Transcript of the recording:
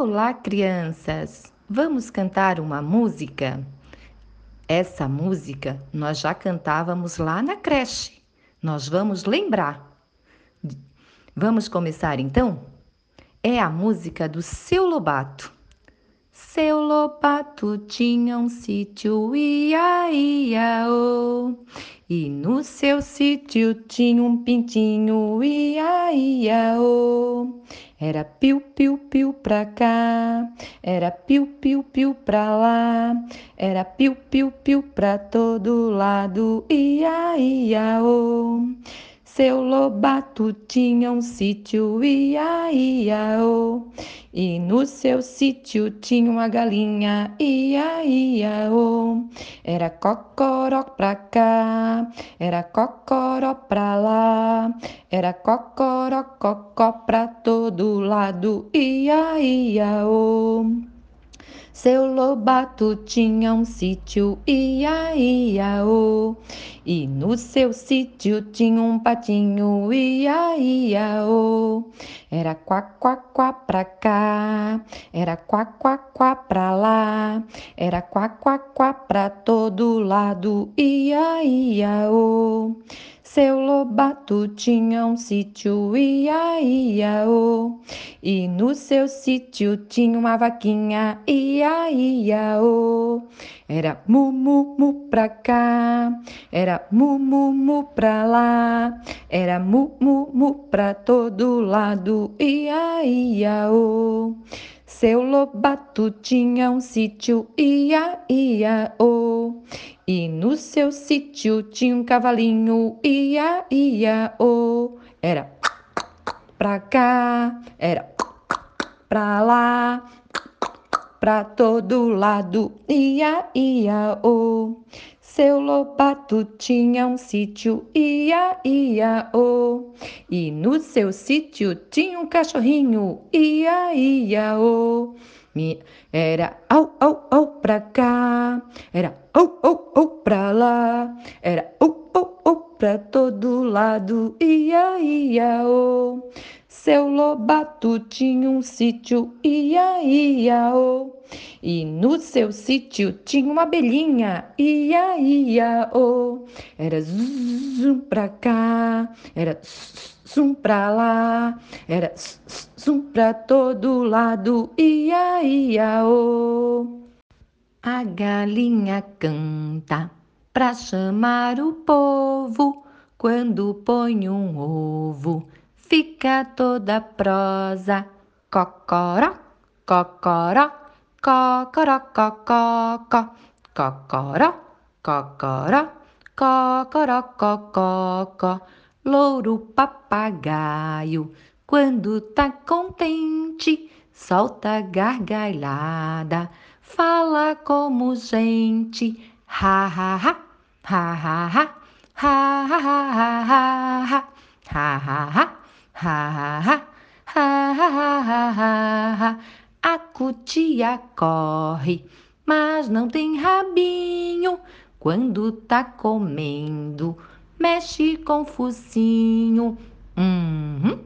Olá, crianças! Vamos cantar uma música? Essa música nós já cantávamos lá na creche. Nós vamos lembrar. Vamos começar então? É a música do Seu Lobato. Seu Lobato tinha um sítio, ia, ia, oh. E no seu sítio tinha um pintinho, ia, ia, oh. Era piu-piu-piu pra cá, era piu-piu-piu pra lá, era piu-piu-piu pra todo lado, ia, ia, oh. Seu Lobato tinha um sítio, ia, ia, oh. E no seu sítio tinha uma galinha, ia, ia, oh. Era cocoró pra cá, era cocoró pra lá, era cocoró, cocó pra todo lado, ia, ia, oh. Seu Lobato tinha um sítio, ia, ia, oh. E no seu sítio tinha um patinho, ia, ia, oh. Era quá, quá, quá pra cá, era quá, quá, quá pra lá, era quá, quá, quá pra todo lado, ia, ia, oh. Seu Lobato tinha um sítio, ia, ia, oh. E no seu sítio tinha uma vaquinha, ia, ia, oh. Era mu, mu, mu pra cá, era mu, mu, mu pra lá, era mu, mu, mu pra todo lado, ia, ia, oh. Seu Lobato tinha um sítio, ia, ia, oh. E no seu sítio tinha um cavalinho, ia, ia, oh. Era pra cá, era pra lá, pra todo lado, ia, ia, oh. Seu Lobato tinha um sítio, ia, ia, oh. E no seu sítio tinha um cachorrinho, ia, ia, oh. Era au, au, au pra cá, era au, au, au pra lá, era au pra todo lado, ia, ia, oh. Seu Lobato tinha um sítio, ia, ia, oh. E no seu sítio tinha uma abelhinha, ia, ia, oh. Era zum pra cá, era zum pra lá, era zum pra todo lado, ia, ia, oh. A galinha canta pra chamar o povo. Quando põe um ovo fica toda prosa. Cocoró, cocoró, cocoró, cocó, cocoró, cocoró, cocoró, cocó, louro papagaio, quando tá contente, solta gargalhada, fala como gente, ha ha ha, ha ha ha, ha ha ha ha ha, ha ha ha. Ha, ha, ha, ha, ha, ha. A cutia corre, mas não tem rabinho. Quando tá comendo, mexe com focinho. Hum,